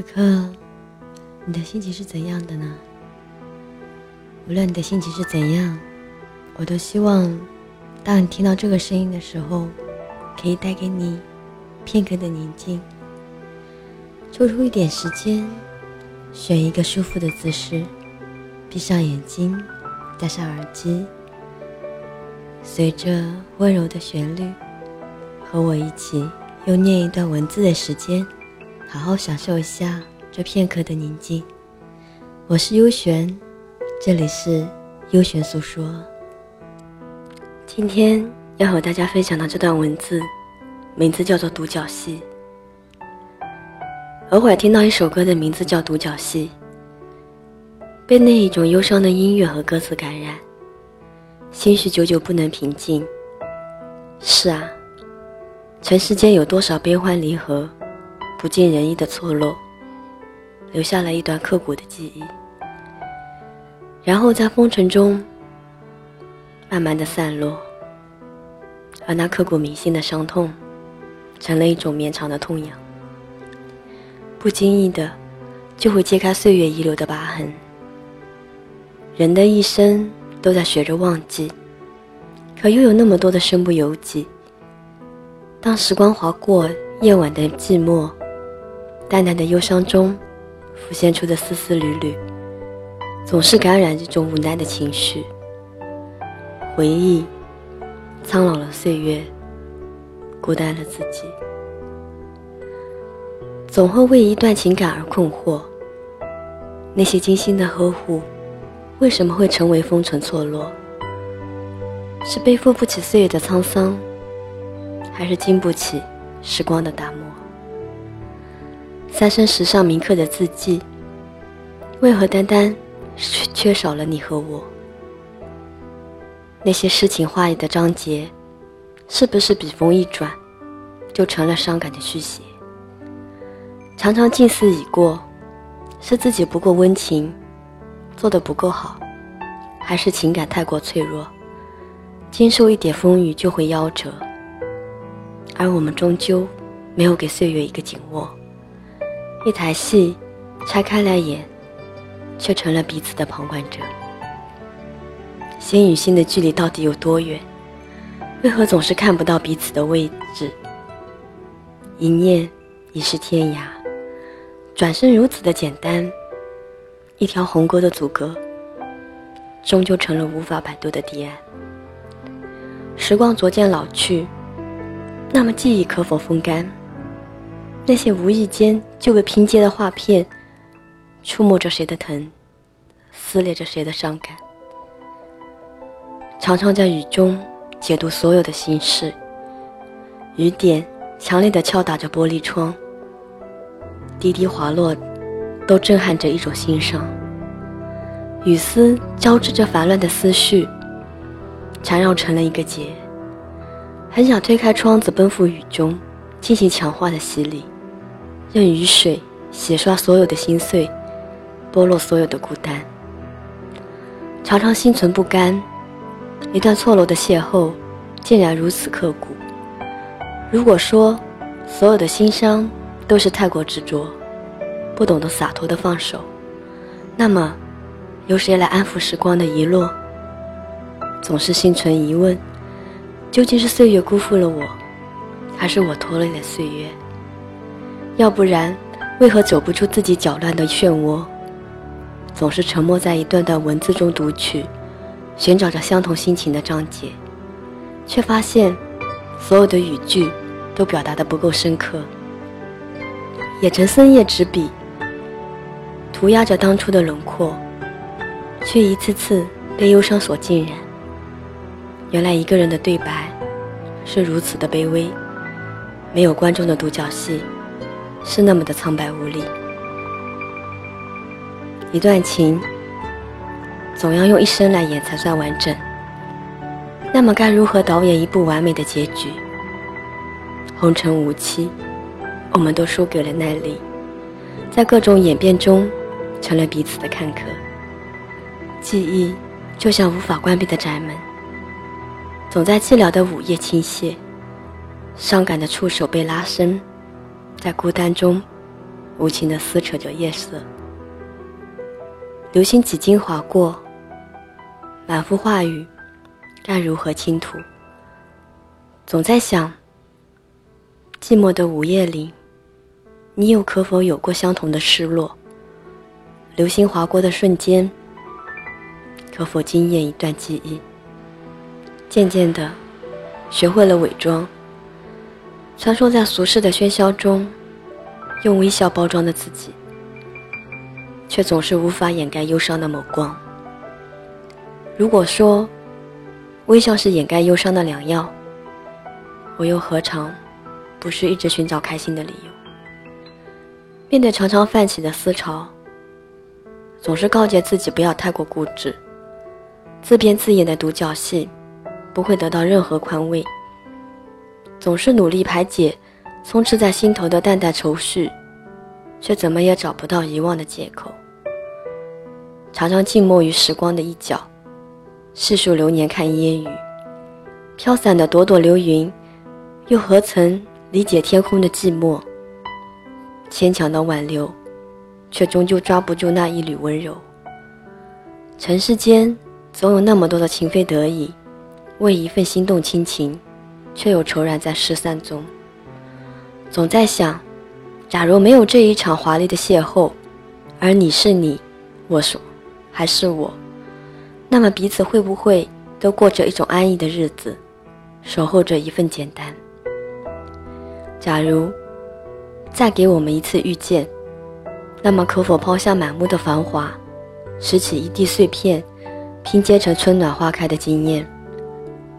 此刻，你的心情是怎样的呢？无论你的心情是怎样，我都希望，当你听到这个声音的时候，可以带给你片刻的宁静。抽出一点时间，选一个舒服的姿势，闭上眼睛，戴上耳机，随着温柔的旋律，和我一起用念一段文字的时间。好好享受一下这片刻的宁静。我是幽璇，这里是幽璇诉说。今天要和大家分享的这段文字，名字叫做《独角戏》。偶尔听到一首歌的名字叫《独角戏》，被那一种忧伤的音乐和歌词感染，心绪久久不能平静。是啊，尘世间有多少悲欢离合？不尽人意的错落，留下了一段刻骨的记忆，然后在风尘中慢慢的散落，而那刻骨铭心的伤痛，成了一种绵长的痛痒，不经意的就会揭开岁月遗留的疤痕。人的一生都在学着忘记，可又有那么多的身不由己。当时光划过夜晚的寂寞。淡淡的忧伤中，浮现出的丝丝缕缕，总是感染这种无奈的情绪。回忆，苍老了岁月，孤单了自己，总会为一段情感而困惑。那些精心的呵护，为什么会成为风尘错落？是背负不起岁月的沧桑，还是经不起时光的打磨？三生石上铭刻的字迹，为何单单缺缺少了你和我？那些诗情画意的章节，是不是笔锋一转，就成了伤感的续写？常常近似已过，是自己不够温情，做的不够好，还是情感太过脆弱，经受一点风雨就会夭折？而我们终究没有给岁月一个紧握。一台戏，拆开来演，却成了彼此的旁观者。心与心的距离到底有多远？为何总是看不到彼此的位置？一念已是天涯，转身如此的简单。一条鸿沟的阻隔，终究成了无法摆渡的堤岸。时光逐渐老去，那么记忆可否风干？那些无意间就被拼接的画片，触摸着谁的疼，撕裂着谁的伤感。常常在雨中解读所有的心事，雨点强烈的敲打着玻璃窗，滴滴滑落，都震撼着一种心伤。雨丝交织着烦乱的思绪，缠绕成了一个结。很想推开窗子，奔赴雨中，进行强化的洗礼。任雨水洗刷所有的心碎，剥落所有的孤单。常常心存不甘，一段错落的邂逅，竟然如此刻骨。如果说所有的心伤都是太过执着，不懂得洒脱的放手，那么由谁来安抚时光的遗落？总是心存疑问：究竟是岁月辜负了我，还是我拖累了岁月？要不然，为何走不出自己搅乱的漩涡？总是沉默在一段段文字中读取，寻找着相同心情的章节，却发现所有的语句都表达的不够深刻。也曾深夜执笔，涂鸦着当初的轮廓，却一次次被忧伤所浸染。原来一个人的对白是如此的卑微，没有观众的独角戏。是那么的苍白无力。一段情，总要用一生来演才算完整。那么该如何导演一部完美的结局？红尘无期，我们都输给了耐力，在各种演变中，成了彼此的看客。记忆就像无法关闭的宅门，总在寂寥的午夜倾泻，伤感的触手被拉伸。在孤单中，无情地撕扯着夜色。流星几经划过，满腹话语，该如何倾吐？总在想，寂寞的午夜里，你又可否有过相同的失落？流星划过的瞬间，可否惊艳一段记忆？渐渐的，学会了伪装，穿梭在俗世的喧嚣中，用微笑包装的自己，却总是无法掩盖忧伤的眸光。如果说，微笑是掩盖忧伤的良药，我又何尝不是一直寻找开心的理由？面对常常泛起的思潮，总是告诫自己不要太过固执，自编自演的独角戏。不会得到任何宽慰，总是努力排解充斥在心头的淡淡愁绪，却怎么也找不到遗忘的借口。常常静默于时光的一角，细数流年看烟雨，飘散的朵朵流云，又何曾理解天空的寂寞？牵强的挽留，却终究抓不住那一缕温柔。尘世间总有那么多的情非得已。为一份心动亲情，却又愁然在失散中。总在想，假如没有这一场华丽的邂逅，而你是你，我说还是我，那么彼此会不会都过着一种安逸的日子，守候着一份简单？假如再给我们一次遇见，那么可否抛下满目的繁华，拾起一地碎片，拼接成春暖花开的惊艳？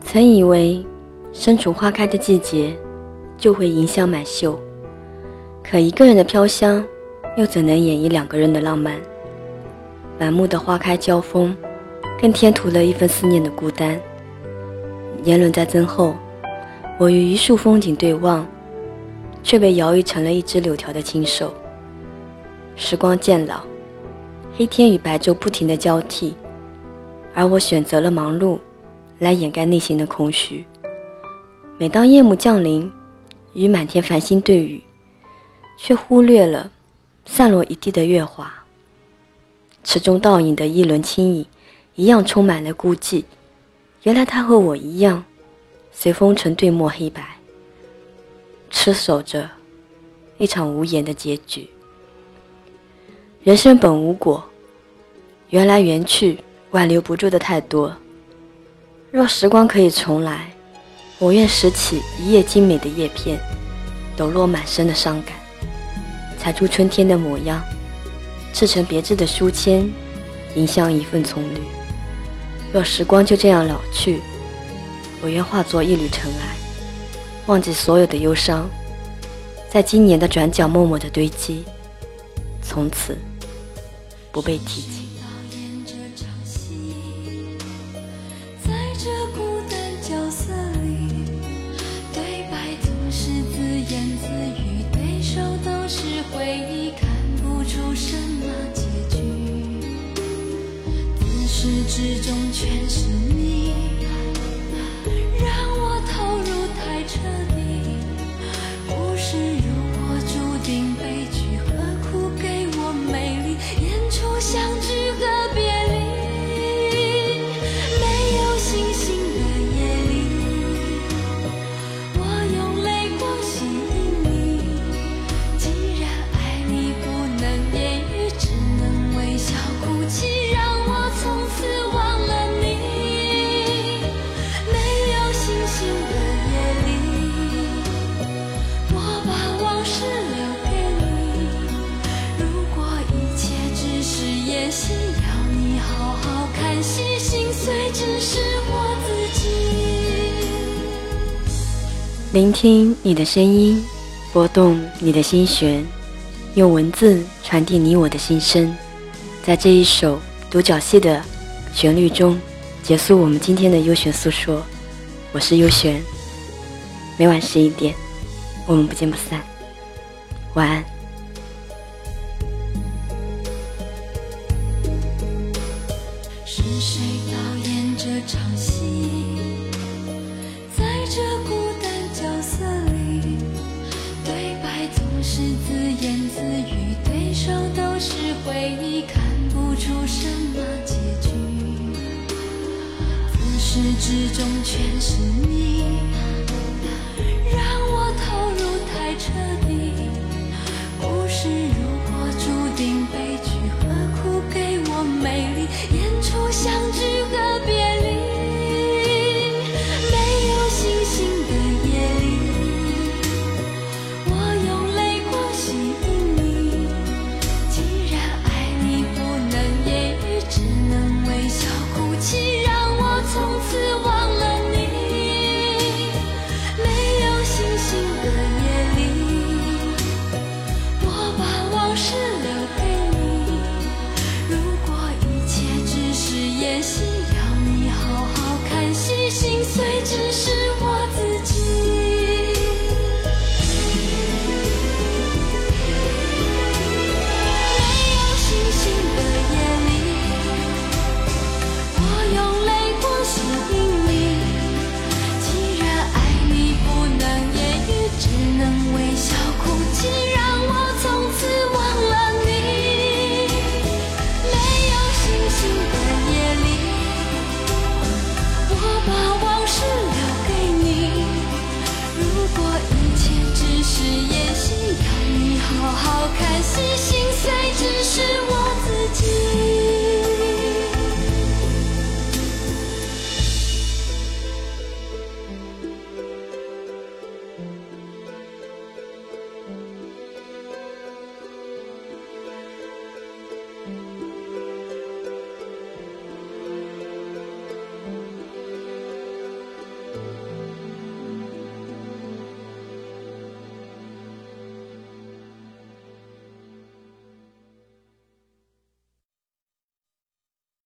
曾以为，身处花开的季节，就会迎香满袖。可一个人的飘香，又怎能演绎两个人的浪漫？满目的花开交锋，更添涂了一份思念的孤单。年轮在增厚，我与一束风景对望，却被摇曳成了一只柳条的清瘦。时光渐老，黑天与白昼不停的交替，而我选择了忙碌。来掩盖内心的空虚。每当夜幕降临，与满天繁星对语，却忽略了散落一地的月华。池中倒影的一轮轻影，一样充满了孤寂。原来他和我一样，随风尘对墨黑白，痴守着一场无言的结局。人生本无果，缘来缘去，挽留不住的太多。若时光可以重来，我愿拾起一叶精美的叶片，抖落满身的伤感，裁出春天的模样，制成别致的书签，迎向一份葱绿。若时光就这样老去，我愿化作一缕尘埃，忘记所有的忧伤，在今年的转角默默的堆积，从此不被提及。回忆看不出什么结局。自始至终全是聆听你的声音，拨动你的心弦，用文字传递你我的心声，在这一首独角戏的旋律中，结束我们今天的优选诉说。我是优璇，每晚十一点，我们不见不散。晚安。是谁导演这场戏？在这孤。是自言自语对手都是回忆看不出什么结局。自始至终全是你。